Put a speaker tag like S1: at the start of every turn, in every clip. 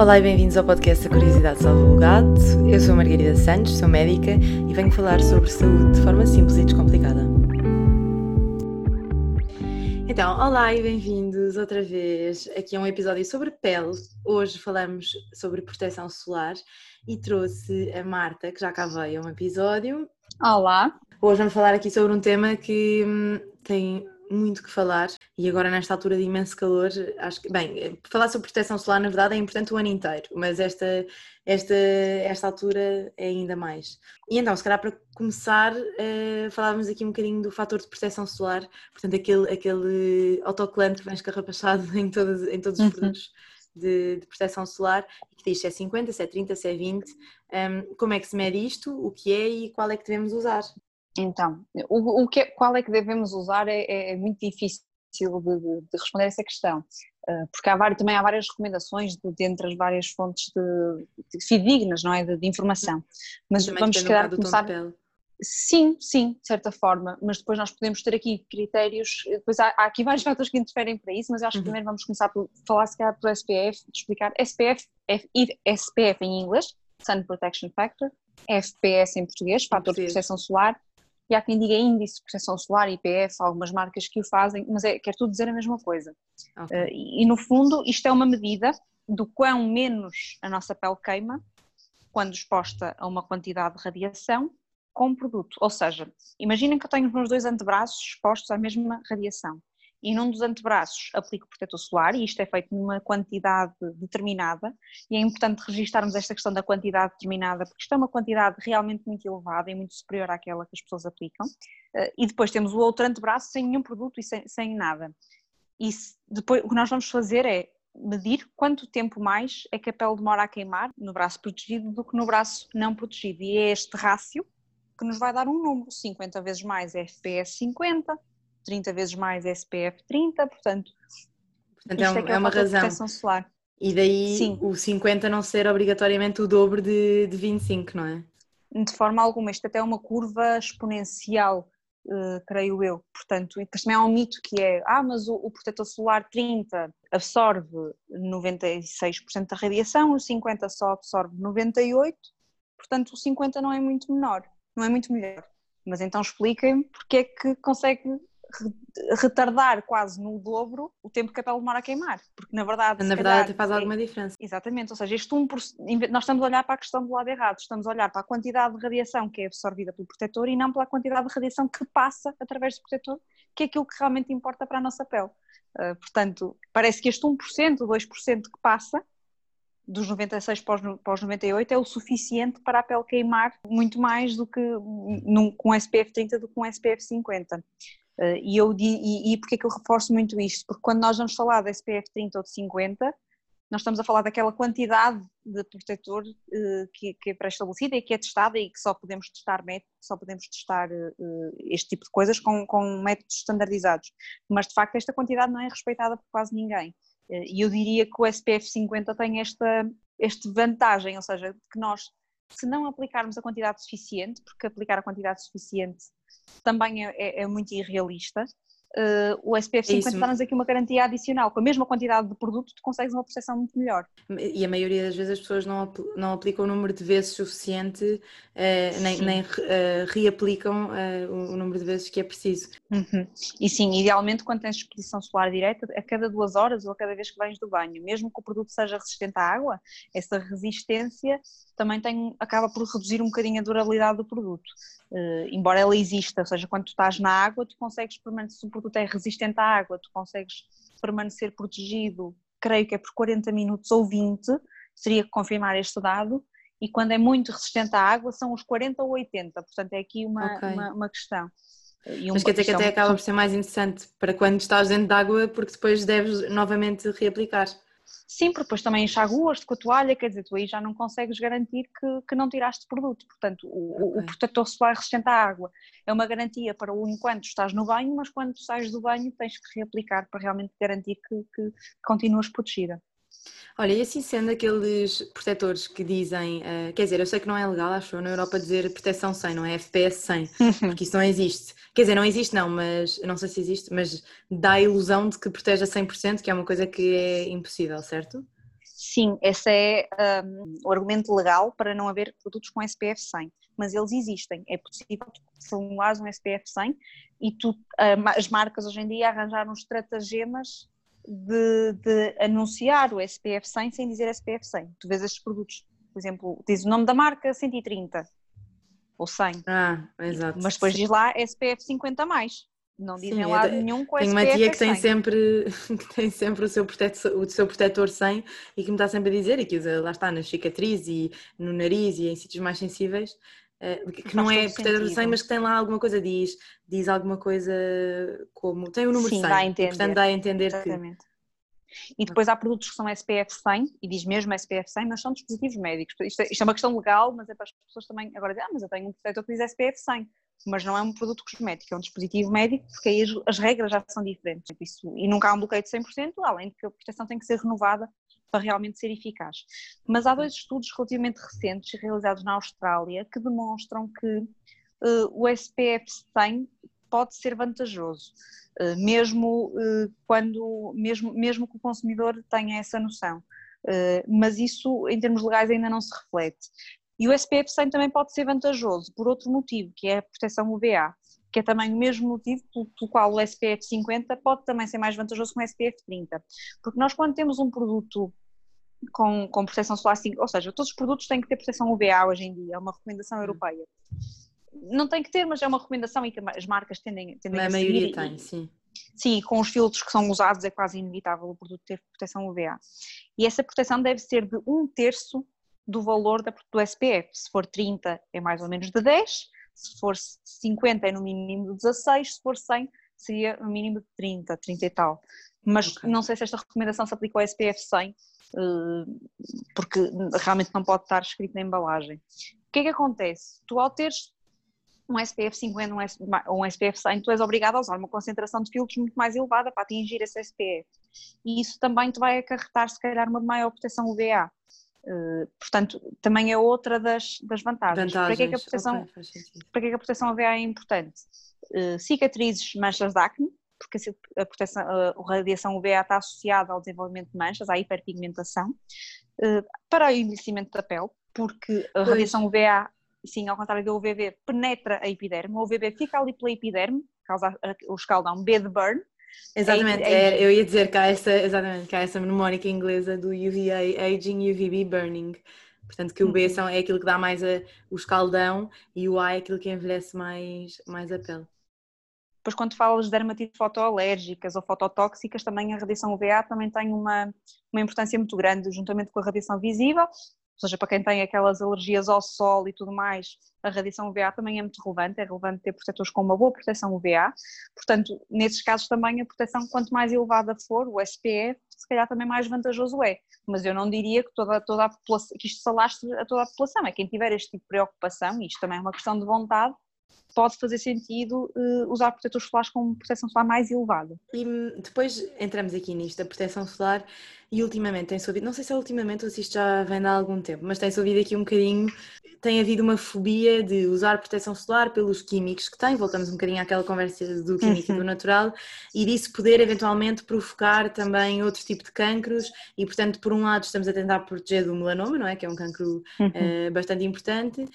S1: Olá e bem-vindos ao podcast A Curiosidade Salva o Gato. Eu sou a Margarida Santos, sou médica e venho falar sobre saúde de forma simples e descomplicada. Então, olá e bem-vindos outra vez aqui a um episódio sobre pele. Hoje falamos sobre proteção solar e trouxe a Marta, que já cá veio a um episódio.
S2: Olá!
S1: Hoje vamos falar aqui sobre um tema que hum, tem muito que falar e agora nesta altura de imenso calor, acho que, bem, falar sobre proteção solar na verdade é importante o ano inteiro, mas esta, esta, esta altura é ainda mais. E então, se calhar para começar, uh, falávamos aqui um bocadinho do fator de proteção solar, portanto aquele, aquele autocolante que vem escarrapachado em todos, em todos os uhum. produtos de, de, proteção solar e que diz se é 50, se é 30, se é 20, um, como é que se mede isto, o que é e qual é que devemos usar?
S2: Então, o, o que, é, qual é que devemos usar é, é, é muito difícil de, de, de, responder essa questão, ah, porque há várias, também há várias recomendações de, de entre as várias fontes de, de fidedignas, não é, de, informação.
S1: Mas também vamos calhar começar.
S2: Sim, sim, de certa forma, mas depois nós podemos ter aqui critérios, depois há, há aqui vários fatores que interferem para isso, mas eu acho que uhum. primeiro vamos começar por falar se calhar pelo SPF, explicar. SPF e SPF em inglês, Sun Protection Factor, FPS em português, fator de proteção solar, e há quem diga índice de proteção solar, IPF, algumas marcas que o fazem, mas é, quer tudo dizer a mesma coisa. Okay. Uh, e, e no fundo isto é uma medida do quão menos a nossa pele queima quando exposta a uma quantidade de radiação com o produto. Ou seja, imaginem que eu tenho os meus dois antebraços expostos à mesma radiação e num dos antebraços aplico protetor solar e isto é feito numa quantidade determinada e é importante registarmos esta questão da quantidade determinada porque isto é uma quantidade realmente muito elevada e muito superior àquela que as pessoas aplicam. Eh, e depois temos o outro antebraço sem nenhum produto e sem, sem nada. E depois o que nós vamos fazer é medir quanto tempo mais é que a pele demora a queimar no braço protegido do que no braço não protegido. E é este rácio que nos vai dar um número, 50 vezes mais é FPS 50, 30 vezes mais SPF 30, portanto,
S1: portanto é, um, é, é uma razão.
S2: Solar.
S1: E daí Sim. o 50 não ser obrigatoriamente o dobro de, de 25, não é?
S2: De forma alguma, isto até é uma curva exponencial, uh, creio eu. Portanto, e depois também há um mito que é, ah, mas o, o protetor solar 30 absorve 96% da radiação, o 50 só absorve 98%, portanto o 50 não é muito menor, não é muito melhor. Mas então expliquem porque é que consegue retardar quase no dobro o tempo que a pele demora a queimar, porque na verdade...
S1: Na verdade até faz é, alguma diferença.
S2: Exatamente, ou seja, este 1%, nós estamos a olhar para a questão do lado errado, estamos a olhar para a quantidade de radiação que é absorvida pelo protetor e não pela quantidade de radiação que passa através do protetor, que é aquilo que realmente importa para a nossa pele. Uh, portanto, parece que este 1%, 2% que passa, dos 96 para os, para os 98 é o suficiente para a pele queimar muito mais do que num, com SPF 30 do que com SPF 50. Uh, e, eu, e, e porquê que eu reforço muito isto? Porque quando nós vamos falar de SPF 30 ou de 50, nós estamos a falar daquela quantidade de protetor uh, que, é pré-estabelecida e que é testada e que só podemos testar só podemos testar uh, este tipo de coisas com, com, métodos standardizados. Mas de facto esta quantidade não é respeitada por quase ninguém. E eu diria que o SPF 50 tem esta, esta vantagem, ou seja, que nós, se não aplicarmos a quantidade suficiente, porque aplicar a quantidade suficiente também é, é, é muito irrealista. Uh, o SPF 50 dá-nos aqui uma garantia adicional, com a mesma quantidade de produto tu consegues uma proteção muito melhor.
S1: E a maioria das vezes as pessoas não, não aplicam o número de vezes suficiente, uh, nem, nem uh, reaplicam o número de vezes que é preciso.
S2: Uhum. E sim, idealmente quando tens exposição solar direta, a cada duas horas ou a cada vez que vens do banho, mesmo que o produto seja resistente à água, essa resistência também tem, acaba por reduzir um bocadinho a durabilidade do produto. Embora ela exista, ou seja, quando tu estás na água, tu consegues permanecer, produto é resistente à água, tu consegues permanecer protegido, creio que é por 40 minutos ou 20, seria que confirmar este dado, e quando é muito resistente à água são os 40 ou 80, portanto é aqui uma, okay. uma, uma, questão.
S1: E Mas quer dizer que até acaba por ser mais interessante para quando estás dentro de água, porque depois deves novamente reaplicar.
S2: Sim, porque depois também enxaguas com a toalha, quer dizer, tu aí já não consegues garantir que, que não tiraste produto. Portanto, o, okay. o protetor solar resistente à água é uma garantia para o enquanto estás no banho, mas quando sais do banho tens que reaplicar para realmente garantir que, que continuas protegida.
S1: Olha, e assim sendo aqueles protetores que dizem, uh, quer dizer, eu sei que não é legal, acho na Europa dizer proteção 100, não é FPS 100, porque isso não existe. Quer dizer, não existe não, mas não sei se existe, mas dá a ilusão de que protege a 100%, que é uma coisa que é impossível, certo?
S2: Sim, esse é um, o argumento legal para não haver produtos com SPF 100, mas eles existem. É possível formulares um SPF 100 e tu, as marcas hoje em dia arranjaram estratagemas de, de, anunciar o SPF 100 sem dizer SPF 100. Tu vês estes produtos, por exemplo, diz o nome da marca 130 ou 100.
S1: Ah, exato.
S2: Mas depois diz lá SPF 50 mais. Não dizem Sim, lá nenhum com
S1: Tenho uma tia que tem, sempre, que tem sempre o seu, protetor, o seu protetor 100 e que me está sempre a dizer, e que usa, lá está, nas cicatrizes e no nariz e em sítios mais sensíveis, eh, que não é protetor 100, mas que tem lá alguma coisa, diz, diz alguma coisa como, tem o número Sim, 100, dá a entender. portanto dá a entender Exatamente. que...
S2: E depois há produtos que são SPF 100, e diz mesmo SPF 100, mas são dispositivos médicos. Isto é, isto é uma questão legal, mas é para as pessoas também agora dizer, ah, mas eu tenho um protetor que diz SPF 100 mas não é um produto cosmético, é um dispositivo médico, porque aí as, as regras já são diferentes. Isso, e nunca há um bloqueio de 100%, além de que a proteção tem que ser renovada para realmente ser eficaz. Mas há dois estudos relativamente recentes, realizados na Austrália, que demonstram que uh, o SPF 100 pode ser vantajoso, uh, mesmo, uh, quando, mesmo, mesmo que o consumidor tenha essa noção. mas isso, em termos legais, ainda não se reflete. E o SPF 100 também pode ser vantajoso por outro motivo, que é a proteção UVA, que é também o mesmo motivo pelo, qual o SPF 50 pode também ser mais vantajoso que o SPF 30. Porque nós quando temos um produto com, com proteção solar 5, ou seja, todos os produtos têm que ter proteção UVA hoje em dia, é uma recomendação hum. europeia. Não tem que ter, mas é uma recomendação e que as marcas tendem, tendem a, a
S1: maioria tem, sim.
S2: Sim, com os filtros que são usados é quase inevitável o produto ter proteção UVA. E essa proteção deve ser de um terço do valor do SPF. Se for 30 é mais ou menos de 10, se for 50 é no mínimo de 16, se for 100 seria no mínimo de 30, 30 e tal. Mas okay. não sei se esta recomendação se aplica ao SPF 100, eh, porque realmente não pode estar escrito na embalagem. O que é que acontece? Tu ao teres um SPF 50 ou um SPF 100, tu és obrigado a usar uma concentração de filtros muito mais elevada para atingir esse SPF. E isso também te vai acarretar, se calhar, uma maior proteção UVA. Uh, portanto, também é outra das, das vantagens. vantagens. Para, que é que a proteção, okay, para que é que a proteção UVA é importante? Uh, cicatrizes, manchas de acne, porque a, proteção, a radiação UVA está associada ao desenvolvimento de manchas, à hiperpigmentação, para o envelhecimento da pele, porque a pois. radiação UVA, sim, ao contrário do UVB, penetra a epiderme, o UVB fica ali pela epiderme, causa o escaldão B de burn,
S1: Exatamente, é, é, eu ia dizer que há essa, exatamente, que essa mnemónica inglesa do UVA aging, UVB burning. Portanto, que o B uhum. são, é aquilo que dá mais a, o escaldão e o A é aquilo que envelhece mais, mais a pele.
S2: Depois, quando falas de dermatites fotoalérgicas ou fototóxicas, também a radiação UVA também tem uma, uma importância muito grande, juntamente com a radiação visível, ou seja, para quem tem aquelas alergias ao sol e tudo mais, a radiação UVA também é muito relevante, é relevante ter protetores com uma boa proteção UVA, portanto, nesses casos também a proteção, quanto mais elevada for, o SPF, se calhar também mais vantajoso é, mas eu não diria que toda, toda a população, que isto se alastre a toda a população, é quem tiver este tipo de preocupação, e isto também é uma questão de vontade, pode fazer sentido uh, usar protetores solares com proteção solar mais elevada.
S1: E hum, depois entramos aqui nisto, a proteção solar, e ultimamente tem-se ouvido, não sei se é ultimamente ou se isto já vem há algum tempo, mas tem-se ouvido aqui um bocadinho, tem havido uma fobia de usar proteção solar pelos químicos que tem, voltamos um bocadinho àquela conversa do químico e do uhum. natural, e disso poder eventualmente provocar também outro tipo de cancros, e portanto, por um lado, estamos a tentar proteger do melanoma, não é? Que é um cancro uhum. uh, bastante importante,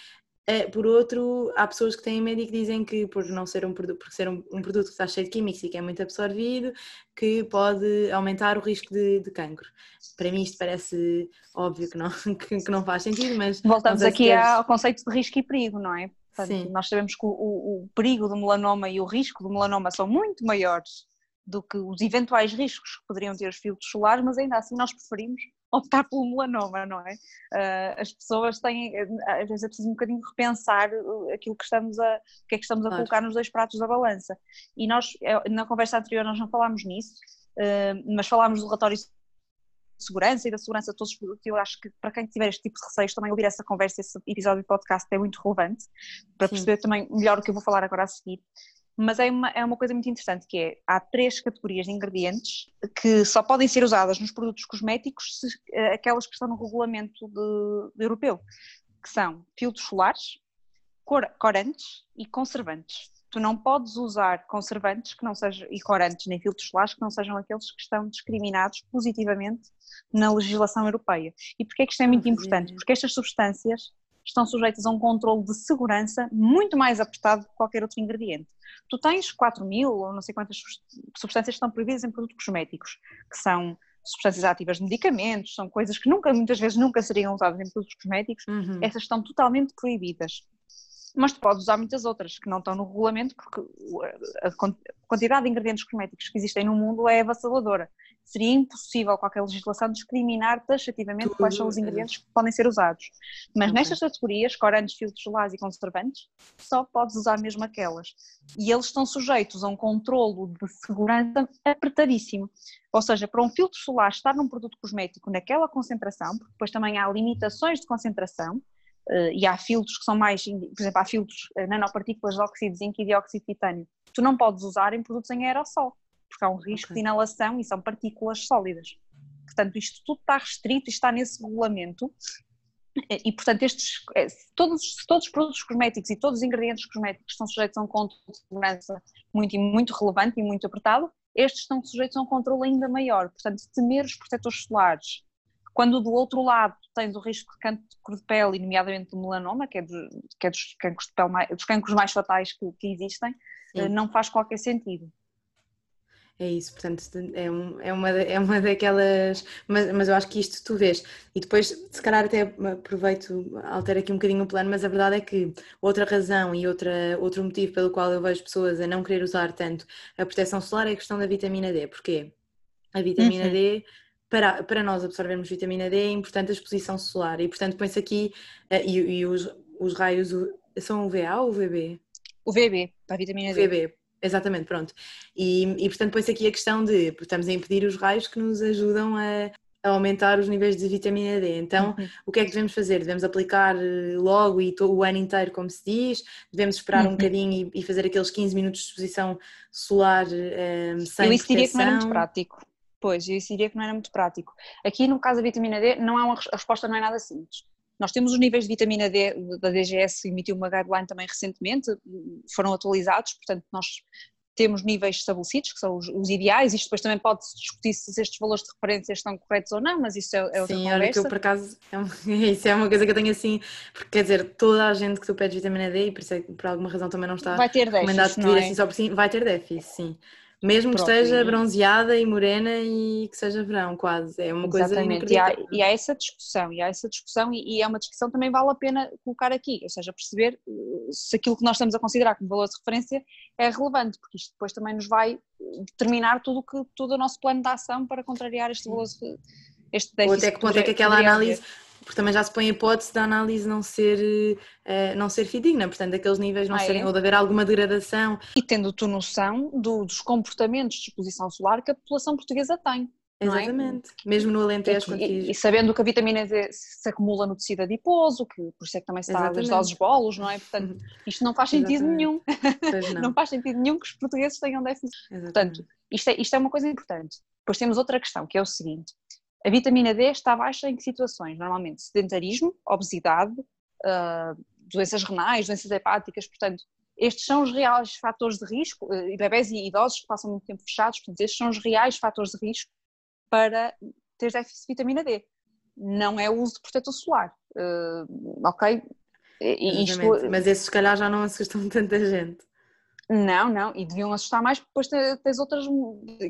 S1: por outro, há pessoas que têm medo e que dizem que por não ser um produto, por ser um, um, produto que está cheio de químicos e que é muito absorvido, que pode aumentar o risco de, de cancro. Para mim isto parece óbvio que não, que, que não faz sentido, mas...
S2: Voltamos aqui queres... ao conceito de risco e perigo, não é? Portanto, Sim. Nós sabemos que o, o, o perigo do melanoma e o risco do melanoma são muito maiores do que os eventuais riscos que poderiam ter os filtros solares, mas ainda assim nós preferimos optar pelo melanoma, não é? Uh, as pessoas têm, às vezes é preciso um bocadinho repensar aquilo que estamos a, o que é que estamos a claro. colocar nos dois pratos da balança. E nós, é, na conversa anterior nós não falámos nisso, uh, mas falámos do relatório de segurança e da segurança de todos os produtos. Eu acho que para quem tiver este tipo de receios, também ouvir essa conversa, esse episódio de podcast é muito relevante para Sim. perceber também melhor o que eu vou falar agora a seguir mas é uma, é uma coisa muito interessante que é, há três categorias de ingredientes que só podem ser usadas nos produtos cosméticos se, eh, aquelas que estão no regulamento de, de europeu, que são filtros solares, cor, corantes e conservantes. tu não podes usar conservantes que não sejam, e corantes nem filtros solares que não sejam aqueles que estão discriminados positivamente na legislação europeia. E porquê é que isto é muito importante? Porque estas substâncias estão sujeitas a um controle de segurança muito mais apertado que qualquer outro ingrediente. Tu tens 4 mil ou não sei quantas substâncias que estão proibidas em produtos cosméticos, que são substâncias ativas de medicamentos, são coisas que nunca, muitas vezes nunca seriam usadas em produtos cosméticos, uhum. essas estão totalmente proibidas mas tu podes usar muitas outras que não estão no regulamento porque a quantidade de ingredientes cosméticos que existem no mundo é avassaladora. Seria impossível qualquer legislação discriminar taxativamente Tudo. quais são os ingredientes que podem ser usados. Mas okay. nestas categorias, corantes, filtros solares e conservantes, só podes usar mesmo aquelas. E eles estão sujeitos a um controlo de segurança apertadíssimo. Ou seja, para um filtro solar estar num produto cosmético naquela concentração, porque depois também há limitações de concentração, Uh, e há filtros que são mais, por exemplo, há filtros uh, nanopartículas de óxido de zinco e dióxido de titânio. Tu não podes usar em produtos em aerossol, porque há um risco okay. de inalação e são partículas sólidas. Portanto, isto tudo está restrito e está nesse regulamento. E, portanto, estes, eh, todos, todos os produtos cosméticos e todos os ingredientes cosméticos estão sujeitos a um controle de segurança muito, muito relevante e muito apertado, estes estão sujeitos a um controle ainda maior. Portanto, temer os protetores solares, quando do outro lado tens o risco de cancro de pele, nomeadamente do melanoma, que é, dos, que é dos, cancros, de pele mais, dos cancros mais fatais que, que existem, Sim. Eh, não faz qualquer sentido.
S1: É isso, portanto, é, um, é, uma, é uma daquelas. Mas, mas eu acho que isto tu vês. E depois, se calhar, até aproveito, altero aqui um bocadinho o plano, mas a verdade é que outra razão e outra, outro motivo pelo qual eu vejo pessoas a não querer usar tanto a proteção solar é a questão da vitamina D. Porquê? A vitamina uhum. D para, para nós absorvermos vitamina D é importante a exposição solar e portanto põe-se aqui uh, e, e, os, os raios são UVA ou UVB?
S2: UVB, para a vitamina D.
S1: UVB, exatamente, pronto. E, e portanto põe-se aqui a questão de, estamos a impedir os raios que nos ajudam a, a aumentar os níveis de vitamina D. Então, uhum. o que é que devemos fazer? Devemos aplicar eh, logo e o ano inteiro, como se diz? Devemos esperar uhum. um bocadinho e, e, fazer aqueles 15 minutos de exposição solar um, eh, sem Eu isso diria que
S2: não era muito prático. Pois, eu diria que não era muito prático. Aqui no caso da vitamina D, não há uma, a resposta não é nada simples. Nós temos os níveis de vitamina D, da DGS emitiu uma guideline também recentemente, foram atualizados, portanto nós temos níveis estabelecidos, que são os, os ideais, isto depois também pode-se discutir se estes valores de referência estão corretos ou não, mas isso é, é outra Sim, conversa. Sim, que eu
S1: por acaso, é uma, isso é uma coisa que eu tenho assim, porque quer dizer, toda a gente que tu pedes vitamina D, e por, isso é, por alguma razão também não está
S2: vai ter recomendado
S1: déficit, pedir é? assim só por si, vai ter déficit, sim. Mesmo que esteja bronzeada e morena e que seja verão, quase. É uma coisa
S2: Exatamente. E há, e há, essa discussão, e há essa discussão, e, e, é uma discussão que também vale a pena colocar aqui, ou seja, perceber eh, se aquilo que nós estamos a considerar como valor de referência é relevante, porque isto depois também nos vai determinar tudo, que, todo o nosso plano de ação para contrariar este valor, este déficit.
S1: Ou até que ponto é que aquela análise porque também já se põe a hipótese da análise não ser, uh, não ser fidedigna, portanto, aqueles níveis não ah, serem, é? ou de haver alguma degradação.
S2: E tendo tu noção do, dos comportamentos de exposição solar que a população portuguesa tem.
S1: É? Exatamente, é? mesmo no Alentejo.
S2: E, e, e, sabendo que a vitamina D se acumula no tecido adiposo, que por isso é que também se dá as doses bolos, não é? Portanto, isto não faz sentido Exatamente. nenhum. Não. não. faz sentido nenhum que os portugueses tenham déficit. Exatamente. Portanto, isto é, isto é uma coisa importante. Depois temos outra questão, que é o seguinte: a vitamina D está baixa em que situações? Normalmente sedentarismo, obesidade, uh, doenças renais, doenças hepáticas, portanto, estes são os reais fatores de risco, uh, e bebés e idosos que passam muito tempo fechados, portanto, estes são os reais fatores de risco para ter déficit de vitamina D. Não é o uso de protetor solar, uh, ok?
S1: Isto... Mas esses se calhar já não assustam tanta gente.
S2: Não, não, e deviam assustar mais porque depois tens outras,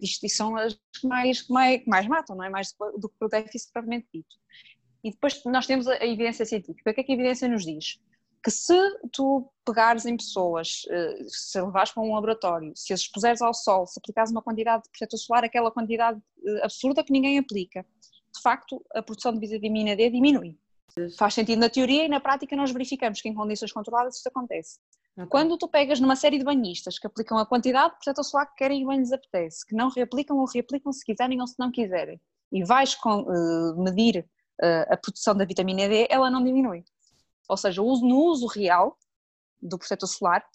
S2: isto, são as que mais, mais, mais matam, não é? Mais do que o déficit propriamente dito. E depois nós temos a, evidência científica. O que é que a evidência nos diz? Que se tu pegares em pessoas, eh, se levares para um laboratório, se as expuseres ao sol, se aplicares uma quantidade de protetor solar, aquela quantidade eh, absurda que ninguém aplica, de facto a produção de vitamina D diminui. Faz sentido na teoria e na prática nós verificamos que em condições controladas isso acontece. Okay. Quando tu pegas numa série de banhistas que aplicam a quantidade de protetor solar que querem e bem lhes apetece, que não reaplicam ou reaplicam se quiserem ou se não quiserem, e vais com, uh, medir uh, a produção da vitamina D, ela não diminui. Ou seja, no uso real do protetor solar,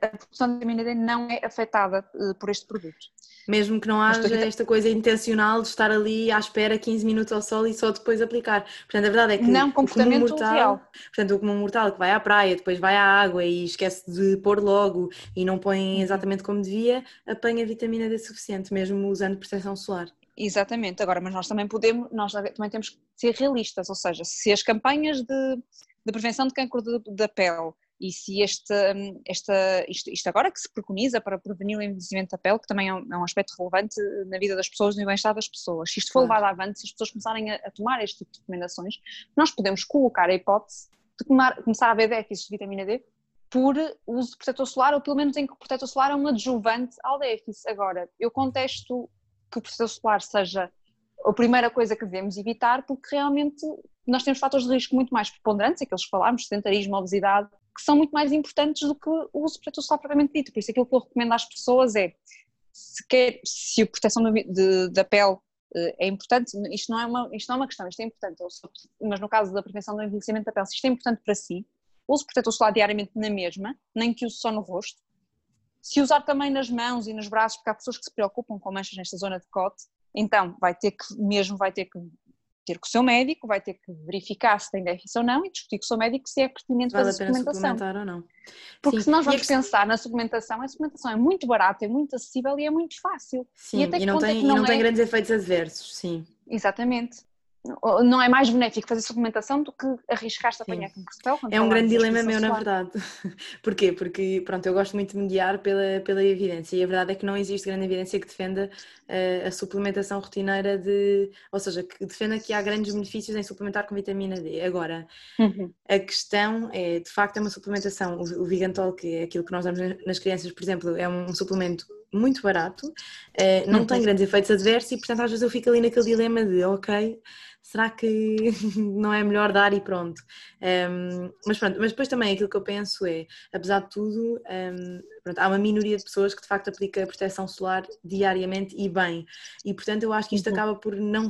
S2: a produção de vitamina D não é afetada uh, por este produto.
S1: Mesmo que não haja esta coisa intencional de estar ali à espera 15 minutos ao sol e só depois aplicar. Portanto, a verdade é que
S2: não comportamento
S1: mortal,
S2: real.
S1: Portanto, o comum mortal que vai à praia, depois vai à água e esquece de pôr logo e não põe uhum. exatamente como devia, apanha vitamina D suficiente, mesmo usando proteção solar.
S2: Exatamente, agora, mas nós também podemos, nós também temos que ser realistas, ou seja, se as campanhas de, de prevenção de cancro da pele e se este, esta, isto, isto, agora que se preconiza para prevenir o envelhecimento da pele, que também é um, é um aspecto relevante na vida das pessoas, no bem-estar das pessoas, se isto for claro. levado avante, se as pessoas começarem a, a, tomar este tipo de recomendações, nós podemos colocar a hipótese de tomar, começar a haver déficit de vitamina D por uso de protetor solar, ou pelo menos em que o protetor solar é um adjuvante ao déficit. Agora, eu contesto que o processo solar seja a primeira coisa que devemos evitar, porque realmente nós temos fatores de risco muito mais preponderantes, aqueles que falámos, sedentarismo, obesidade, que são muito mais importantes do que o uso de protetor solar propriamente dito. Por isso, aquilo que eu recomendo às pessoas é, se, quer, se a proteção da pele eh, é importante, isto não é, uma, isto não é uma questão, isto é importante, mas no caso da prevenção do envelhecimento da pele, se isto é importante para si, use protetor solar diariamente na mesma, nem que use só no rosto, se usar também nas mãos e nos braços, porque há pessoas que se preocupam com manchas nesta zona de cote, então vai ter que, mesmo vai ter que ter com o seu médico, vai ter que verificar se tem déficit ou não e discutir com o seu médico se é pertinente
S1: vale
S2: fazer a suplementação.
S1: ou não.
S2: Porque Sim. se nós vamos pensar na suplementação, a suplementação é muito barata, é muito acessível e é muito fácil.
S1: Sim, e, e não, tem, é não, não é... tem grandes efeitos adversos, sim.
S2: Exatamente não é mais benéfico fazer suplementação do que arriscar-se a apanhar com cristal?
S1: É um grande dilema meu, na verdade. Porquê? Porque, pronto, eu gosto muito de mediar pela, pela evidência e a verdade é que não existe grande evidência que defenda uh, a suplementação rotineira de, ou seja, que defenda que há grandes benefícios em suplementar com vitamina D. Agora, uhum. a questão é, de facto, é uma suplementação, o, o Vigantol, que é aquilo que nós damos nas crianças, por exemplo, é um suplemento muito barato, uh, não uhum. tem grandes efeitos adversos e, portanto, às vezes eu fico ali naquele dilema de, ok, será que não é melhor dar e pronto? Um, mas pronto, mas depois também aquilo que eu penso é, apesar de tudo, um, pronto, há uma minoria de pessoas que de facto aplica proteção solar diariamente e bem, e portanto eu acho que isto uhum. acaba por não,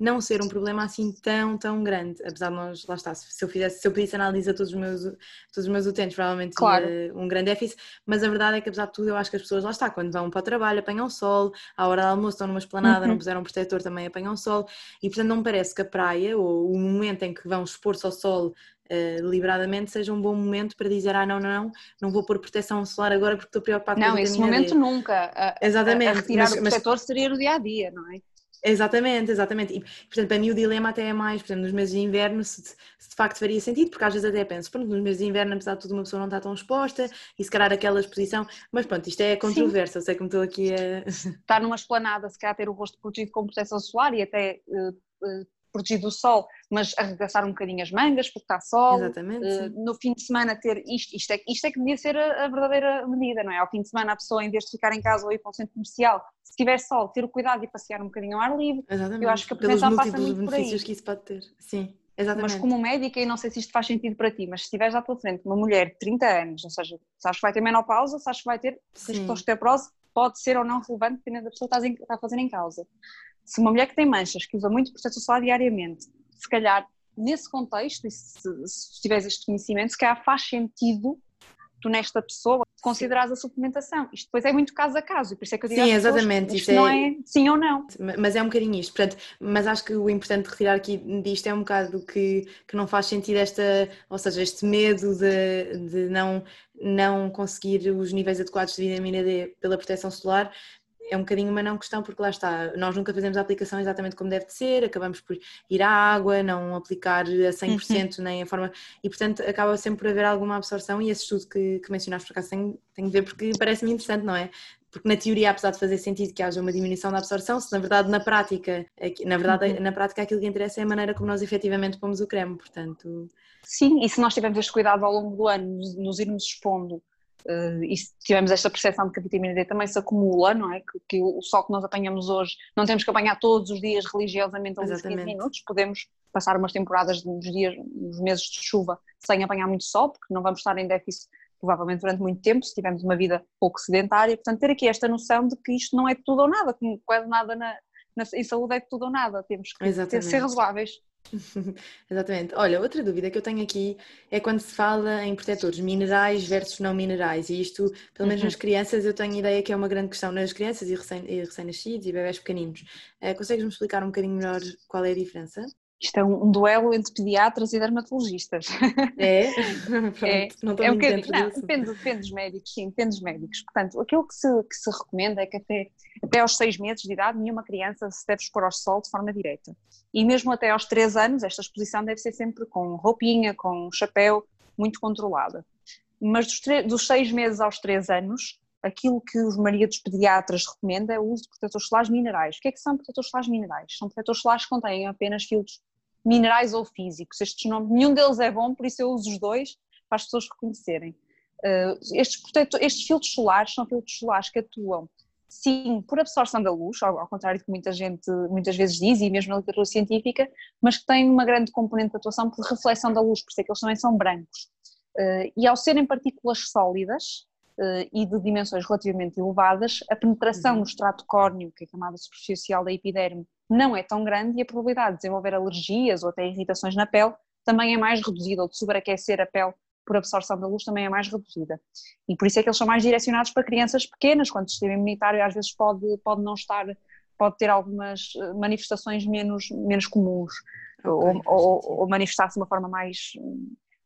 S1: não ser um problema assim tão, tão grande, apesar de nós, lá está, se eu fizesse, se eu pedisse análise a todos os meus, todos os meus utentes, provavelmente claro. um grande déficit, mas a verdade é que apesar de tudo eu acho que as pessoas, lá está, quando vão para o trabalho apanham sol, à hora do almoço estão numa esplanada, uhum. não puseram protetor, também apanham sol, e portanto não me parece que a praia, ou o momento em que vão expor-se ao sol uh, deliberadamente seja um bom momento para dizer ah não, não, não, não vou pôr proteção solar agora porque estou preocupado
S2: não,
S1: com a
S2: Não, esse momento
S1: D.
S2: nunca. A, exatamente. A, a retirar mas, o protetor mas... seria no dia a dia, não é?
S1: Exatamente, exatamente. E, portanto, para mim o dilema até é mais, por exemplo, nos meses de inverno, se, se, de facto faria sentido, porque às vezes até penso, pronto, nos meses de inverno, apesar de tudo, uma pessoa não está tão exposta e se calhar aquela exposição, mas pronto, isto é controverso, eu sei como estou aqui a.
S2: Estar numa esplanada, se calhar ter o rosto protegido com proteção solar e até uh, uh, protegido do sol, mas arregaçar um bocadinho as mangas porque está sol.
S1: Exatamente. Uh,
S2: no fim de semana ter isto, isto é, isto é que devia ser a, a, verdadeira medida, não é? Ao fim de semana a pessoa, em vez de ficar em casa ou ir para um centro comercial, se tiver sol, ter o cuidado de passear um bocadinho ao ar livre.
S1: Exatamente.
S2: Eu acho que a prevenção passa muito
S1: benefícios
S2: por
S1: que isso pode ter. Sim. Exatamente.
S2: Mas como médica, e não sei se isto faz sentido para ti, mas se estiveres à tua frente uma mulher de 30 anos, ou seja, sabes que vai ter menopausa, sabes que vai ter risco de osteoporose, pode ser ou não relevante, dependendo da pessoa que está a fazer em causa. Se uma mulher que tem manchas, que usa muito processo solar diariamente, se calhar nesse contexto, e se, se tiveres este conhecimento, se calhar faz sentido tu nesta pessoa considerares a suplementação. Isto depois é muito caso a caso, e por isso é que eu digo
S1: Sim, exatamente. Pessoas,
S2: isto é... não é sim ou não.
S1: Mas é um bocadinho isto, portanto, mas acho que o importante de retirar aqui disto é um bocado que, que não faz sentido esta, ou seja, este medo de, de não, não conseguir os níveis adequados de vitamina D pela proteção solar, é um bocadinho uma não questão, porque lá está, nós nunca fazemos a aplicação exatamente como deve de ser, acabamos por ir à água, não aplicar a 100% uhum. nem a forma, e portanto acaba sempre por haver alguma absorção e esse estudo que, que mencionaste por acaso tenho, tenho de ver porque parece-me interessante, não é? Porque na teoria, apesar de fazer sentido que haja uma diminuição da absorção, se na verdade na prática, na verdade uhum. na prática aquilo que interessa é a maneira como nós efetivamente pomos o creme, portanto...
S2: Sim, e se nós tivermos este cuidado ao longo do ano, nos, nos irmos expondo Uh, e tivemos esta percepção de que a vitamina D também se acumula, não é? Que, que, o sol que nós apanhamos hoje não temos que apanhar todos os dias religiosamente aos 15 minutos, podemos passar umas temporadas dos dias, nos meses de chuva sem apanhar muito sol, porque não vamos estar em déficit provavelmente durante muito tempo, se tivermos uma vida pouco sedentária, portanto ter aqui esta noção de que isto não é tudo ou nada, como quase nada na, na em saúde é tudo ou nada, temos que ter, ser razoáveis
S1: Exatamente. Olha, outra dúvida que eu tenho aqui é quando se fala em protetores minerais versus não minerais, e isto, pelo menos uhum. nas crianças, eu tenho ideia que é uma grande questão nas crianças e recém-nascidos recém e bebés pequeninos. Uh, Consegues-me explicar um bocadinho melhor qual é a diferença?
S2: Isto é um, duelo entre pediatras e dermatologistas.
S1: É? Pronto,
S2: é, não estou é um muito não, depende, depende dos médicos, sim, depende dos médicos. Portanto, aquilo que se, que se recomenda é que até, até aos seis meses de idade nenhuma criança se deve expor ao sol de forma direta. E mesmo até aos três anos, esta exposição deve ser sempre com roupinha, com chapéu, muito controlada. Mas dos, dos seis meses aos três anos, aquilo que os maridos pediatras recomendam é o uso de protetores solares minerais. O que é que são protetores solares minerais? São protetores solares que contêm apenas filtros minerais ou físicos. Estes nomes, nenhum deles é bom, por isso eu uso os dois para as pessoas reconhecerem. Uh, estes, protetor, estes filtros solares são filtros solares que atuam, sim, por absorção da luz, ao, ao, contrário do que muita gente muitas vezes diz, e mesmo na literatura científica, mas que têm uma grande componente de atuação por reflexão da luz, por isso é que eles também são brancos. Uh, e ao serem partículas sólidas, e de dimensões relativamente elevadas, a penetração uhum. no extrato córneo, que é a camada superficial da epiderme, não é tão grande e a probabilidade de desenvolver alergias ou até irritações na pele também é mais reduzida, ou de sobreaquecer a pele por absorção da luz também é mais reduzida. E por isso é que eles são mais direcionados para crianças pequenas, quando o sistema imunitário às vezes pode, pode não estar, pode ter algumas eh, manifestações menos, menos comuns, okay, ou, ou, ou manifestar-se de uma forma mais,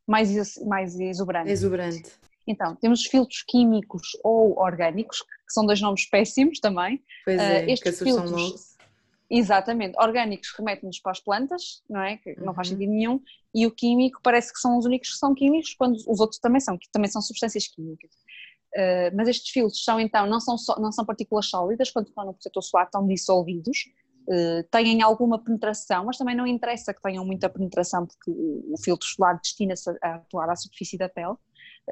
S2: mais, mais exuberante.
S1: Exuberante.
S2: Então, temos filtros químicos ou orgânicos, que são dois nomes péssimos também.
S1: Pois é, uh, estes filtros, são
S2: Exatamente, orgânicos remetem-nos para as plantas, não é? Que não faz uhum. sentido nenhum, e o químico parece que são os únicos que são químicos, quando os outros também são, que também são substâncias químicas. Uh, mas estes filtros são então, não são, não são partículas sólidas, quando estão no protetor solar estão dissolvidos, uh, têm alguma penetração, mas também não interessa que tenham muita penetração, porque o filtro solar destina-se a atuar à superfície da pele,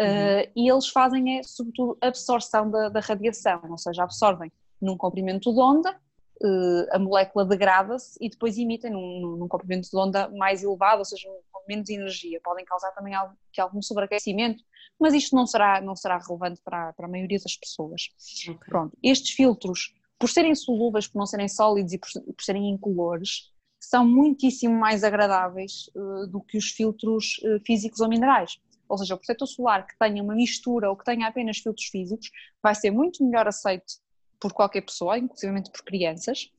S2: uhum. e eles fazem é, sobretudo, absorção da, da, radiação, ou seja, absorvem num comprimento de onda uh, a molécula degrada-se e depois emitem num, num, comprimento de onda mais elevado, ou seja, com menos energia. Podem causar também algum, algum sobreaquecimento, mas isto não será, não será relevante para, para a maioria das pessoas. Okay. Pronto, estes filtros, por serem solúveis, por não serem sólidos e por, por serem incolores, são muitíssimo mais agradáveis uh, do que os filtros uh, físicos ou minerais. Ou seja, o protetor solar que tenha uma mistura ou que tenha apenas filtros físicos vai ser muito melhor aceito por qualquer pessoa, inclusive por crianças,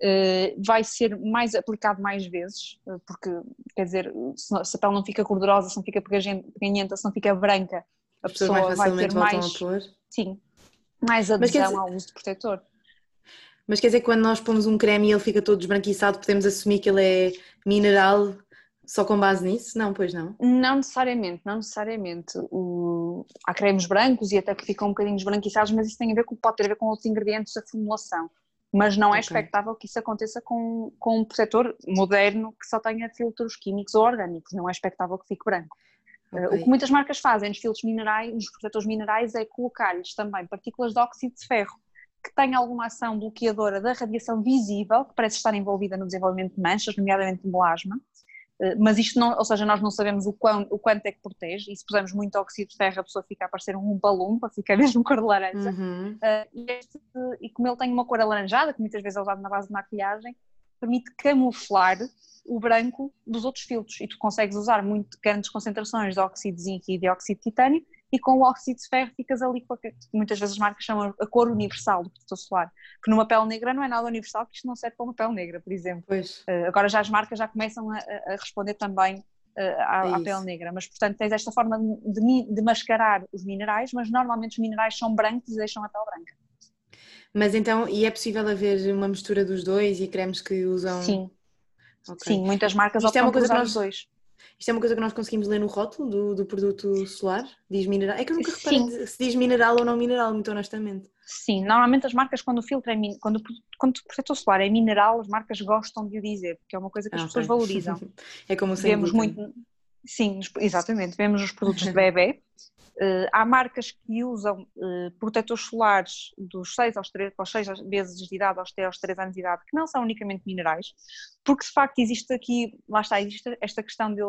S2: Uh, vai ser mais aplicado mais vezes, uh, porque quer dizer, se, a pele não fica gordurosa, se não fica peganhenta, se não fica branca, a pessoa vai ter mais, sim, mais adesão dizer, ao uso de protetor.
S1: Mas quer dizer que quando nós pomos um creme e ele fica todo esbranquiçado, podemos assumir que ele é mineral só com base nisso? Não, pois não.
S2: Não necessariamente, não necessariamente. O... Há cremes brancos e até que ficam um bocadinho esbranquiçados, mas isso tem a ver com, pode ter a ver com outros ingredientes da formulação. Mas não é okay. expectável que isso aconteça com, com um protetor moderno que só tenha filtros químicos ou orgânicos. Não é expectável que fique branco. Eh, okay. O que muitas marcas fazem nos filtros minerais, nos protetores minerais, é colocar-lhes também partículas de óxido de ferro que têm alguma ação bloqueadora da radiação visível, que parece estar envolvida no desenvolvimento de manchas, nomeadamente de melasma, mas isto não, ou seja, nós não sabemos o, quão, o quanto é que protege, e se pusermos muito óxido de ferro a pessoa fica a parecer um balão, para ficar mesmo cor de laranja, uhum. uh, e, este, e como ele tem uma cor alaranjada, que muitas vezes é usado na base de maquilhagem, permite camuflar o branco dos outros filtros, e tu consegues usar muito grandes concentrações de óxido de zinco e de óxido de titânio, e com o óxido de ferro ficas ali com a que muitas vezes as marcas chamam a cor universal do protetor solar, que numa pele negra não é nada universal, porque isto não serve para uma pele negra, por exemplo. Uh, agora já as marcas já começam a, a responder também uh, à, é à, pele negra, mas portanto tens esta forma de, de, mascarar os minerais, mas normalmente os minerais são brancos e deixam a pele branca.
S1: Mas então, e é possível haver uma mistura dos dois e cremes que usam?
S2: Sim. Okay. Sim, muitas marcas Isto é uma coisa que nós, os dois.
S1: Isto é uma coisa que nós conseguimos ler no rótulo do, do produto solar? Diz mineral? É que eu nunca reparei se diz mineral ou não mineral, muito honestamente.
S2: Sim, normalmente as marcas quando o filtro é quando, quando o protetor solar é mineral, as marcas gostam de o dizer, porque é uma coisa que as ah, pessoas valorizam.
S1: é como o Vemos muito,
S2: sim, exatamente, vemos os produtos de bebê. Uh, há marcas que usam uh, protetores solares dos 6 aos 3, aos 6 meses de idade aos, aos 3 anos de idade, que não são unicamente minerais, porque de facto existe aqui, lá está, existe esta questão de,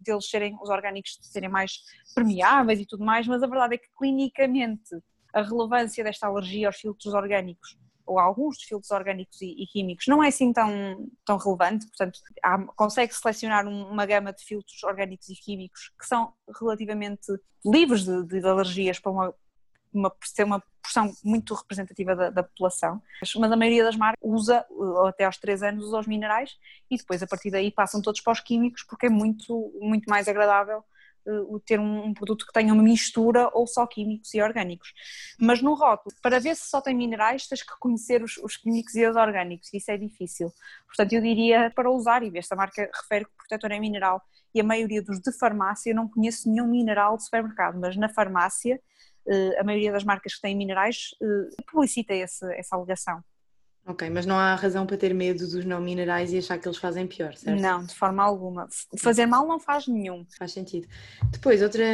S2: de eles serem, os orgânicos serem mais permeáveis e tudo mais, mas a verdade é que clinicamente a relevância desta alergia aos filtros orgânicos ou alguns dos filtros orgânicos e, e, químicos não é assim tão, tão relevante, portanto, consegue selecionar uma gama de filtros orgânicos e químicos que são relativamente livres de, de alergias para uma, uma, ser uma porção muito representativa da, da, população, mas a maioria das marcas usa, até aos 3 anos, usa os minerais e depois a partir daí passam todos para os químicos porque é muito, muito mais agradável ter um, um, produto que tenha uma mistura ou só químicos e orgânicos. Mas no rótulo, para ver se só tem minerais, tens que conhecer os, os químicos e os orgânicos, isso é difícil. Portanto, eu diria para usar e ver se a marca refere que o protetor é mineral e a maioria dos de farmácia, eu não conheço nenhum mineral de supermercado, mas na farmácia uh, a maioria das marcas que têm minerais uh, publicita esse, essa alegação.
S1: Ok, mas não há razão para ter medo dos não minerais e achar que eles fazem pior, certo?
S2: Não, de forma alguma. Fazer mal não faz nenhum.
S1: Faz sentido. Depois, outra,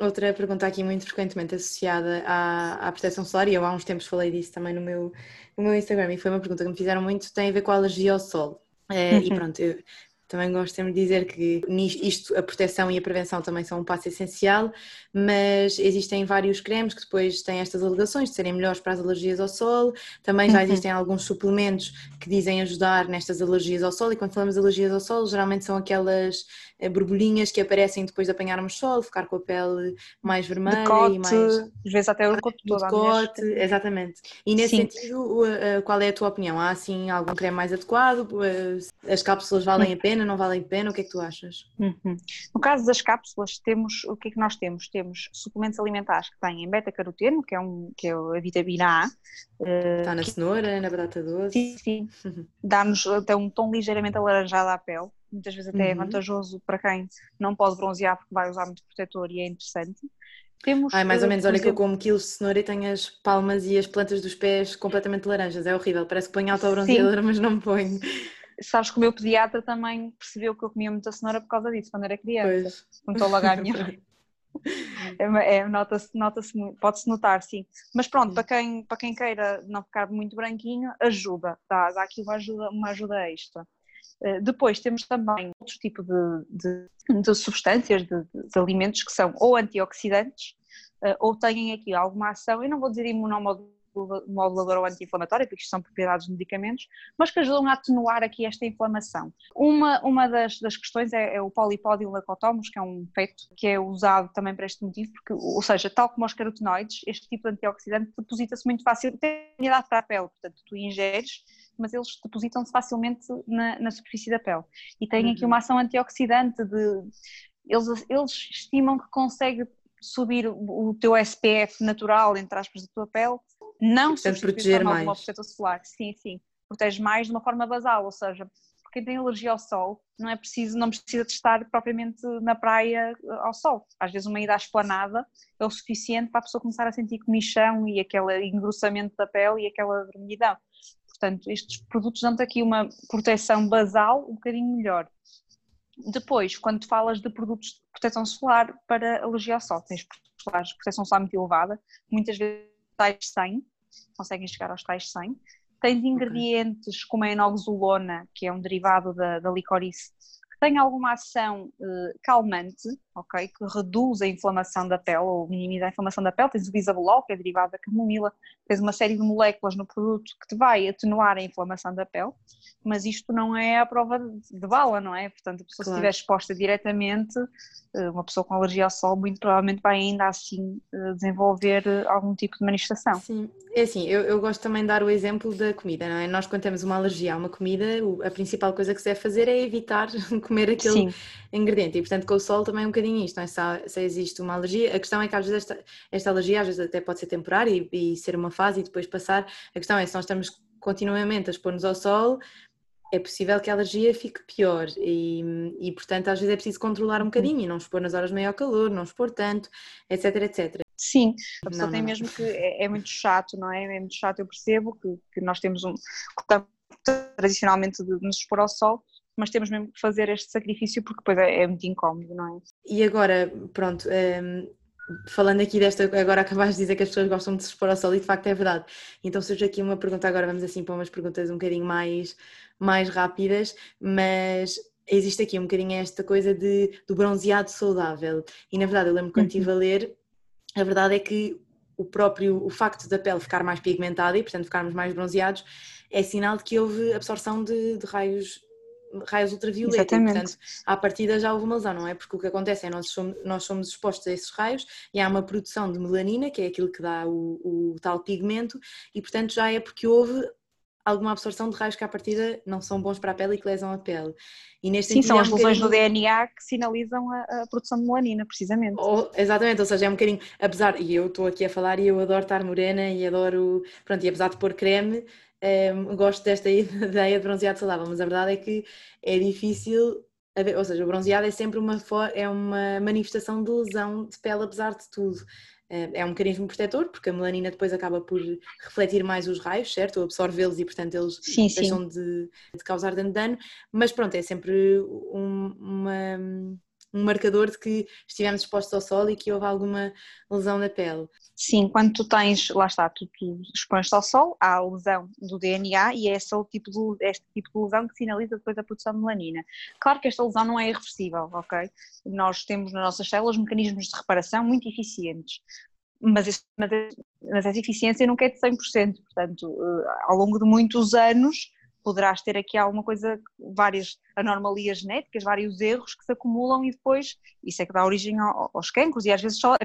S1: outra pergunta aqui muito frequentemente associada à, à proteção solar, e eu há uns tempos falei disso também no meu, no meu Instagram, e foi uma pergunta que me fizeram muito, tem a ver com a alergia ao sol. É, e pronto, eu, também gosto sempre de dizer que isto, a proteção e a prevenção também são um passo essencial, mas existem vários cremes que depois têm estas alegações de serem melhores para as alergias ao sol. Também já uhum. existem alguns suplementos que dizem ajudar nestas alergias ao sol, e quando falamos de alergias ao sol, geralmente são aquelas borbulhinhas que aparecem depois de apanharmos sol, ficar com a pele mais vermelha
S2: decote,
S1: e mais.
S2: Às vezes até o corpo todo.
S1: Decote, exatamente. E nesse Sim. sentido, qual é a tua opinião? Há assim algum creme mais adequado? As cápsulas valem a pena? não valem pena? O que é que tu achas?
S2: Uhum. No caso das cápsulas, temos o que é que nós temos? Temos suplementos alimentares que têm beta-caroteno, que é, um, que é a vitamina A.
S1: Está na que... cenoura, na batata doce.
S2: Sim, sim. Dá-nos até um tom ligeiramente alaranjado à pele. Muitas vezes até é uhum. é vantajoso para quem não pode bronzear porque vai usar muito protetor e é interessante.
S1: Temos, Ai, mais ou eh, menos, olha que eu como quilos de cenoura e tenho as palmas e as plantas dos pés completamente laranjas, é horrível, parece que ponho autobronzeador, mas não ponho.
S2: Sabes que o meu pediatra também percebeu que eu comia muita cenoura por causa disso, quando era criança. Contou logo à minha É, é, nota-se, nota-se pode-se notar, sim. Mas pronto, para quem, para quem queira não ficar muito branquinho, ajuda, dá, dá aqui uma ajuda, uma ajuda extra. Uh, depois temos também outro tipo de, de, de substâncias, de, de, alimentos que são ou antioxidantes uh, ou têm aqui alguma ação, eu não vou dizer imunomodulador modulador ou anti-inflamatório, porque isto são propriedades de medicamentos, mas que ajudam a atenuar aqui esta inflamação. Uma, uma das, das questões é, é o polipódio lacotomos, que é um feito que é usado também para este motivo, porque, ou seja, tal como os carotenoides, este tipo de antioxidante deposita-se muito fácil, tem idade para a pele, portanto tu ingeres mas eles depositam-se facilmente na, na, superfície da pele. E aqui uhum. uma ação antioxidante de. Eles, eles estimam que consegue subir o, o teu SPF natural, entre aspas, da tua pele, não Portanto, proteger mais. uma protetor solar, sim, sim. Protege mais de uma forma basal, ou seja, quem tem alergia ao sol não é preciso, não precisa de estar propriamente na praia eh, ao sol. Às vezes uma ida à esplanada é o suficiente para a pessoa começar a sentir comichão e aquele engrossamento da pele e aquela vermelhidão. Portanto, estes produtos dão-te aqui uma proteção basal um bocadinho melhor. Depois, quando falas de produtos de proteção solar para alergia ao sol, tens solares de proteção solar muito elevada, muitas vezes tais 100, conseguem chegar aos tais 100. Tens ingredientes okay. como a enoxolona, que é um derivado da, da licorice, que tem alguma ação uh, calmante, ok? Que reduz a inflamação da pele ou minimiza a inflamação da pele. Tens o bisabolol, que é derivado da camomila. Tens uma série de moléculas no produto que te vai atenuar a inflamação da pele, mas isto não é a prova de bala, não é? Portanto, a pessoa claro. se estiver exposta diretamente, eh, uma pessoa com alergia ao sol muito provavelmente vai ainda assim eh, desenvolver algum tipo de manifestação.
S1: Sim, é assim, eu, eu gosto também de dar o exemplo da comida, não é? Nós quando temos uma alergia a uma comida, a principal coisa que se deve fazer é evitar comer aquele Sim. ingrediente e portanto com o sol também é um bocadinho isto, não é? Se, se existe uma alergia, a questão é que às vezes esta, esta alergia às vezes até pode ser temporária e, e ser uma fase e depois passar, a questão é se nós estamos continuamente a expor-nos ao sol, é possível que a alergia fique pior e, e, portanto, às vezes é preciso controlar um bocadinho e não expor nas horas de maior calor, não expor tanto, etc, etc.
S2: Sim, a pessoa não, tem não, mesmo que. É, é, muito chato, não é? É muito chato, eu percebo que, que nós temos um. tradicionalmente de nos expor ao sol, mas temos mesmo que fazer este sacrifício porque depois é, é muito incómodo, não é?
S1: E agora, pronto. Um falando aqui desta, agora acabaste de dizer que as pessoas gostam de se expor ao sol e de facto é verdade. Então surge aqui uma pergunta, agora vamos assim para umas perguntas um bocadinho mais, mais rápidas, mas existe aqui um bocadinho esta coisa de, do bronzeado saudável. E na verdade eu lembro quando estive a uhum. ler, a verdade é que o próprio o facto da pele ficar mais pigmentada e, portanto, ficarmos mais bronzeados, é sinal de que houve absorção de, de raios raios ultravioleta Exatamente. e, portanto, à partida já houve uma lesão, não é? Porque o que acontece é nós somos, nós somos expostos a esses raios e há uma produção de melanina, que é aquilo que dá o, o tal pigmento, e, portanto, já é porque houve alguma absorção de raios que à partida não são bons para a pele e que lesam a pele.
S2: E neste Sim, são é as lesões no DNA que sinalizam a, a produção de melanina, precisamente.
S1: Ou, exatamente, ou seja, é um bocadinho, apesar, e eu estou aqui a falar e eu adoro estar morena e adoro, pronto, e apesar de pôr creme, um, gosto desta ideia de bronzeado saudável, mas a verdade é que é difícil, ou seja, o bronzeado é sempre uma, é uma manifestação de lesão de pele, apesar de tudo. É um mecanismo protetor, porque a melanina depois acaba por refletir mais os raios, certo? Ou absorvê-los e, portanto, eles sim, deixam sim. De, de, causar dano, mas pronto, é sempre um, uma um marcador de que estivemos expostos ao sol e que houve alguma lesão na pele.
S2: Sim, quando tu tens, lá está, tu, tu expões ao sol, há a lesão do DNA e é esse o tipo de, este tipo de lesão que sinaliza depois a produção de melanina. Claro que esta lesão não é irreversível, ok? Nós temos nas nossas células mecanismos de reparação muito eficientes, mas, esse, mas, essa eficiência nunca é de 100%, portanto, eh, ao longo de muitos anos poderás ter aqui alguma coisa, várias anomalias genéticas, vários erros que se acumulam e depois isso é que dá origem aos cancros e às vezes só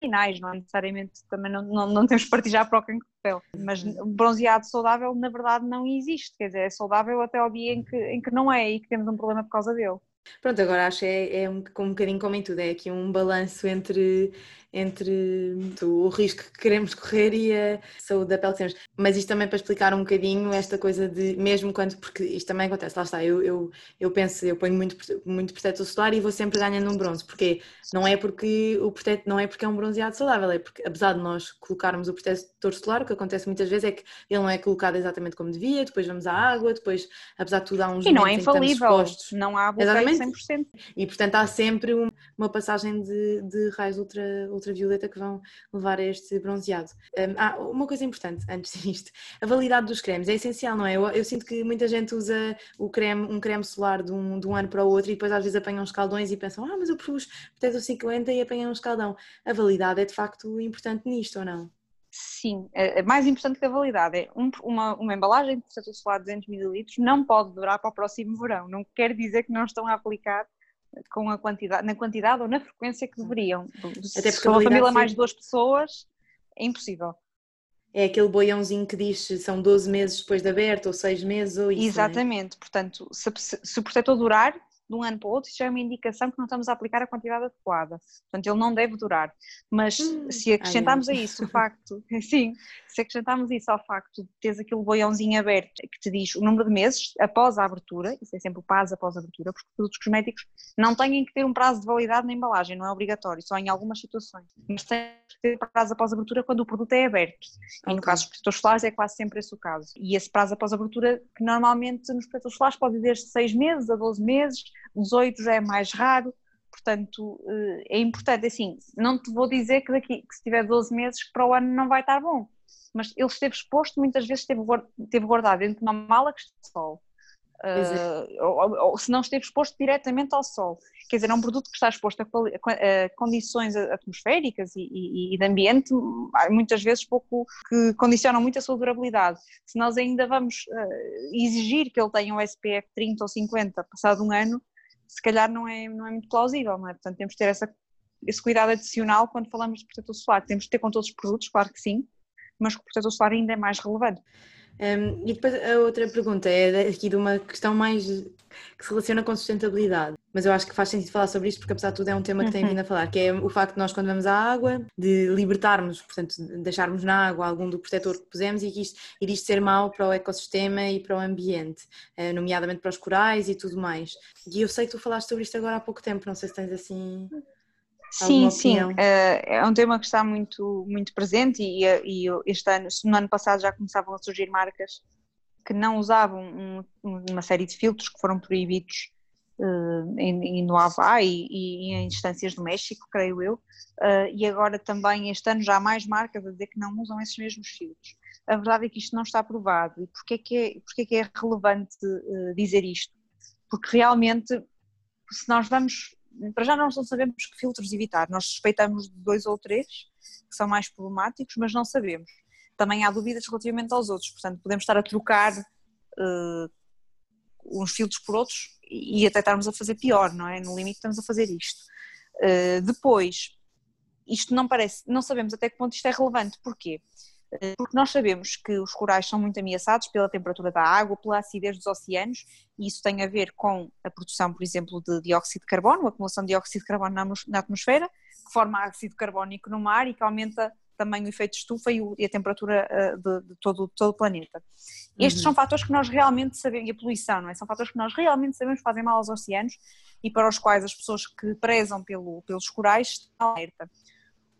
S2: finais, não é necessariamente, também não, não, não temos partilhar para o cancro de pele, mas bronzeado saudável na verdade não existe, quer dizer, é saudável até ao dia em que, em que não é e que temos um problema por causa dele.
S1: Pronto, agora acho que é, é um, um bocadinho como em tudo, é aqui um balanço entre, entre o risco que queremos correr e a saúde da pele que temos. Mas isto também para explicar um bocadinho esta coisa de, mesmo quando, porque isto também acontece, lá está, eu, eu, eu penso, eu ponho muito, muito protetor solar e vou sempre ganhando um bronze, porque não é porque o protetor, não é porque é um bronzeado saudável, é porque apesar de nós colocarmos o protetor solar, o que acontece muitas vezes é que ele não é colocado exatamente como devia, depois vamos à água, depois, apesar de tudo, há uns
S2: E não é infalível, não há bloqueio 100%.
S1: E portanto há sempre uma passagem de, de raios ultra ultravioleta que vão levar a este bronzeado. Um, ah, uma coisa importante antes disto, a validade dos cremes é essencial, não é? Eu, eu, sinto que muita gente usa o creme, um creme solar de um, de um ano para o outro e depois às vezes apanham uns caldões e pensam, ah, mas eu pus protetor 50 e apanham um escaldão. A validade é de facto importante nisto ou não?
S2: Sim, é, é mais importante que a validade é um, uma, uma embalagem de protetor solar de 200 ml não pode durar para o próximo verão. Não quer dizer que não estão a aplicar com a quantidade, na quantidade ou na frequência que deveriam. Até porque Se uma família mais de duas pessoas, é impossível.
S1: É aquele boiãozinho que diz são 12 meses depois de aberto ou 6 meses ou isso.
S2: É? Exatamente, é? portanto, se, se o protetor durar, de um ano para o outro, isso já é uma indicação que não estamos a aplicar a quantidade adequada. Portanto, ele não deve durar. Mas hum, se acrescentarmos ai, ai. a isso o facto, sim, se acrescentarmos isso ao facto de teres aquele boiãozinho aberto que te diz o número de meses após a abertura, isso é sempre o prazo após a abertura, porque produtos cosméticos não têm que ter um prazo de validade na embalagem, não é obrigatório, só em algumas situações. Mas tem que ter prazo após a abertura quando o produto é aberto. Okay. E no caso dos protetores solares é quase sempre esse o caso. E esse prazo após a abertura, que normalmente nos protetores solares pode ir de 6 meses a 12 meses, 18 já é mais raro, portanto eh, é importante, assim, não te vou dizer que daqui, que se tiver 12 meses para o ano não vai estar bom, mas ele esteve exposto, muitas vezes esteve guardado dentro de uma mala que está sol, uh, ou, ou, se não esteve exposto diretamente ao sol. Quer dizer, é um produto que está exposto a, a condições atmosféricas e, e, e, de ambiente, muitas vezes pouco, que condicionam muito a sua durabilidade. Se nós ainda vamos uh, exigir que ele tenha um SPF 30 ou 50 passado um ano, se calhar não é, não é muito plausível, não é? Portanto, temos de ter essa, esse cuidado adicional quando falamos de protetor solar. Temos de ter com todos os produtos, claro que sim, mas com o protetor solar ainda é mais relevante.
S1: Um, e depois a outra pergunta é aqui de uma questão mais que se relaciona com sustentabilidade, mas eu acho que faz sentido falar sobre isto porque apesar de tudo é um tema que tem uhum. vindo a falar, que é o facto de nós quando vamos à água, de libertarmos, portanto, deixarmos na água algum do protetor que pusemos e que isto, ir isto ser mau para o ecossistema e para o ambiente, eh, nomeadamente para os corais e tudo mais. E eu sei que tu falaste sobre isto agora há pouco tempo, não sei se tens assim
S2: Sim, sim, eh, é um tema que está muito, muito presente e, e este ano, no ano passado já começavam a surgir marcas que não usavam um, uma série de filtros que foram proibidos uh, em, no Havaí e, e, em instâncias do México, creio eu, uh, e agora também este ano já há mais marcas a dizer que não usam esses mesmos filtros. A verdade é que isto não está provado e porquê é que é, porquê é, que é relevante uh, dizer isto? Porque realmente, se nós vamos para já nós não sabemos que filtros evitar. Nós suspeitamos de dois ou três que são mais problemáticos, mas não sabemos. Também há dúvidas relativamente aos outros, portanto, podemos estar a trocar uh, uns filtros por outros e até estarmos a fazer pior, não é? No limite, estamos a fazer isto. Uh, depois, isto não parece, não sabemos até que ponto isto é relevante. Porquê? Eh, porque nós sabemos que os corais são muito ameaçados pela temperatura da água, pela acidez dos oceanos, e isso tem a ver com a produção, por exemplo, de dióxido de carbono, a acumulação de dióxido de carbono na atmosfera, que forma ácido carbónico no mar e que aumenta também o efeito de estufa e, a temperatura eh, de, de todo, todo, o planeta. Estes uhum. são fatores que nós realmente sabemos, e a poluição, não é? São fatores que nós realmente sabemos que fazem mal aos oceanos e para os quais as pessoas que prezam pelo, pelos corais estão alerta.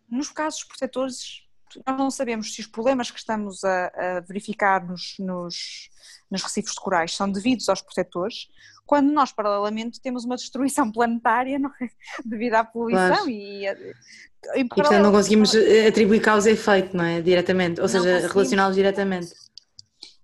S2: Nos casos protetores, nós não sabemos se os problemas que estamos a, a verificar nos, nos, nos, recifes de corais são devidos aos protetores, quando nós, paralelamente, temos uma destruição planetária é? devido à poluição
S1: claro. e, e, e portanto não conseguimos atribuir causa e efeito, não é? Diretamente, ou seja, relacioná-los diretamente.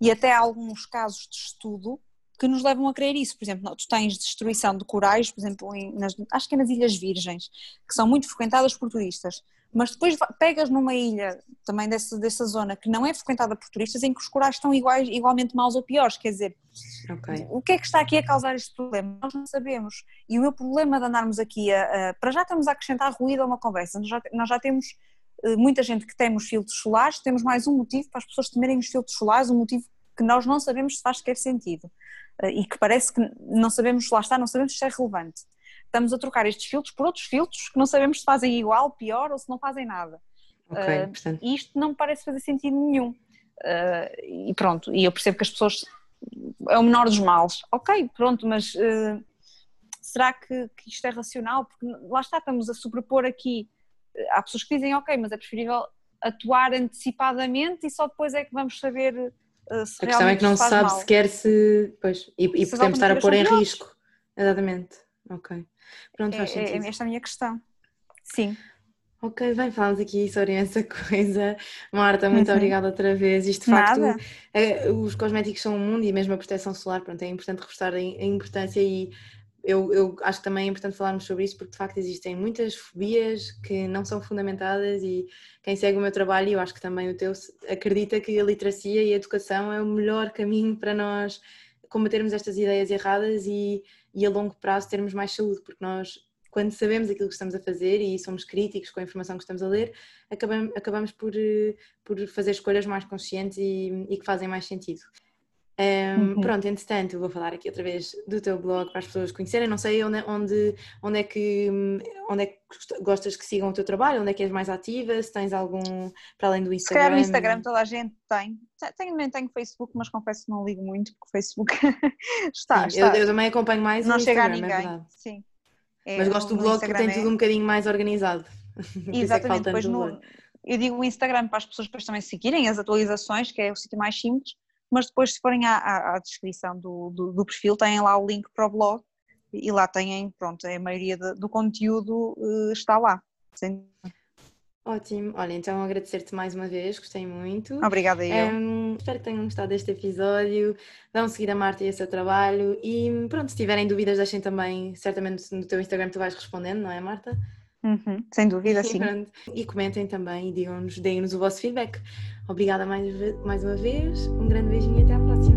S2: E até há alguns casos de estudo que nos levam a crer isso. Por exemplo, tu tens destruição de corais, por exemplo, em, nas, acho que é nas Ilhas Virgens, que são muito frequentadas por turistas mas depois pegas numa ilha também dessa, dessa zona que não é frequentada por turistas em que os corais estão iguais, igualmente maus ou piores, quer dizer, okay. o que é que está aqui a causar este problema? Nós não sabemos. E o meu problema de andarmos aqui a, a para já estamos a acrescentar ruído a uma conversa, nós já, nós já temos uh, muita gente que tem os filtros solares, temos mais um motivo para as pessoas temerem os filtros solares, um motivo que nós não sabemos se faz sequer sentido. Uh, e que parece que não sabemos, lá está, não sabemos se é relevante estamos a trocar estes filtros por outros filtros que não sabemos se fazem igual, pior ou se não fazem nada. Okay, uh, e isto não me parece fazer sentido nenhum. Uh, e pronto, e eu percebo que as pessoas é o menor dos males. Ok, pronto, mas uh, será que, que, isto é racional? Porque lá está, estamos a sobrepor aqui. Há pessoas que dizem, ok, mas é preferível atuar antecipadamente e só depois é que vamos saber se A
S1: questão é que não
S2: se
S1: sabe
S2: mal.
S1: sequer se. Pois, e, e se podemos estar a pôr em risco. Exatamente. Ok. Pronto, faz é, é
S2: sentido. É esta a minha questão. Sim.
S1: Ok, bem, falamos aqui sobre essa coisa. Marta, muito uhum. obrigada outra vez. Isto de facto, é, os cosméticos são um mundo e mesmo a proteção solar, pronto, é importante reforçar a importância e eu, eu acho que também é importante falarmos sobre isso porque de facto existem muitas fobias que não são fundamentadas e quem segue o meu trabalho, e eu acho que também o teu, acredita que a literacia e a educação é o melhor caminho para nós combatermos estas ideias erradas e e a longo prazo termos mais saúde, porque nós, quando sabemos aquilo que estamos a fazer e somos críticos com a informação que estamos a ler, acabamos, acabamos por, eh, por fazer escolhas mais conscientes e, e que fazem mais sentido. Um, uhum. Pronto, entretanto, vou falar aqui outra vez do teu blog para as pessoas conhecerem. Não sei onde, onde, onde, é que, onde é que gostas que sigam o teu trabalho, onde é que és mais ativa, se tens algum, para além do Instagram. Se calhar
S2: no Instagram toda a gente tem. Tenho, também tenho Facebook, mas confesso que não ligo muito, porque o Facebook está,
S1: Sim, está. Eu, eu, também acompanho mais
S2: Não chega a é ninguém, é sim.
S1: É, mas gosto do blog que tem é... tudo um bocadinho mais organizado.
S2: É Exatamente, depois no, eu digo o Instagram para as pessoas depois também seguirem as atualizações, que é o sítio mais simples mas depois se forem à, à, à descrição do, do, do, perfil têm lá o link para o blog e lá têm, pronto, a maioria de, do conteúdo uh, está lá. Sim.
S1: Ótimo, olha, então agradecer-te mais uma vez, gostei muito.
S2: Obrigada eu.
S1: Um, espero que tenham gostado deste episódio, vão seguir a Marta e o seu trabalho e pronto, se tiverem dúvidas deixem também, certamente no teu Instagram tu vais respondendo, não é Marta?
S2: Uhum, sem dúvida, sim.
S1: E comentem também e digam-nos, deem-nos o vosso feedback. Obrigada mais, mais uma vez, um grande beijinho e até à próxima.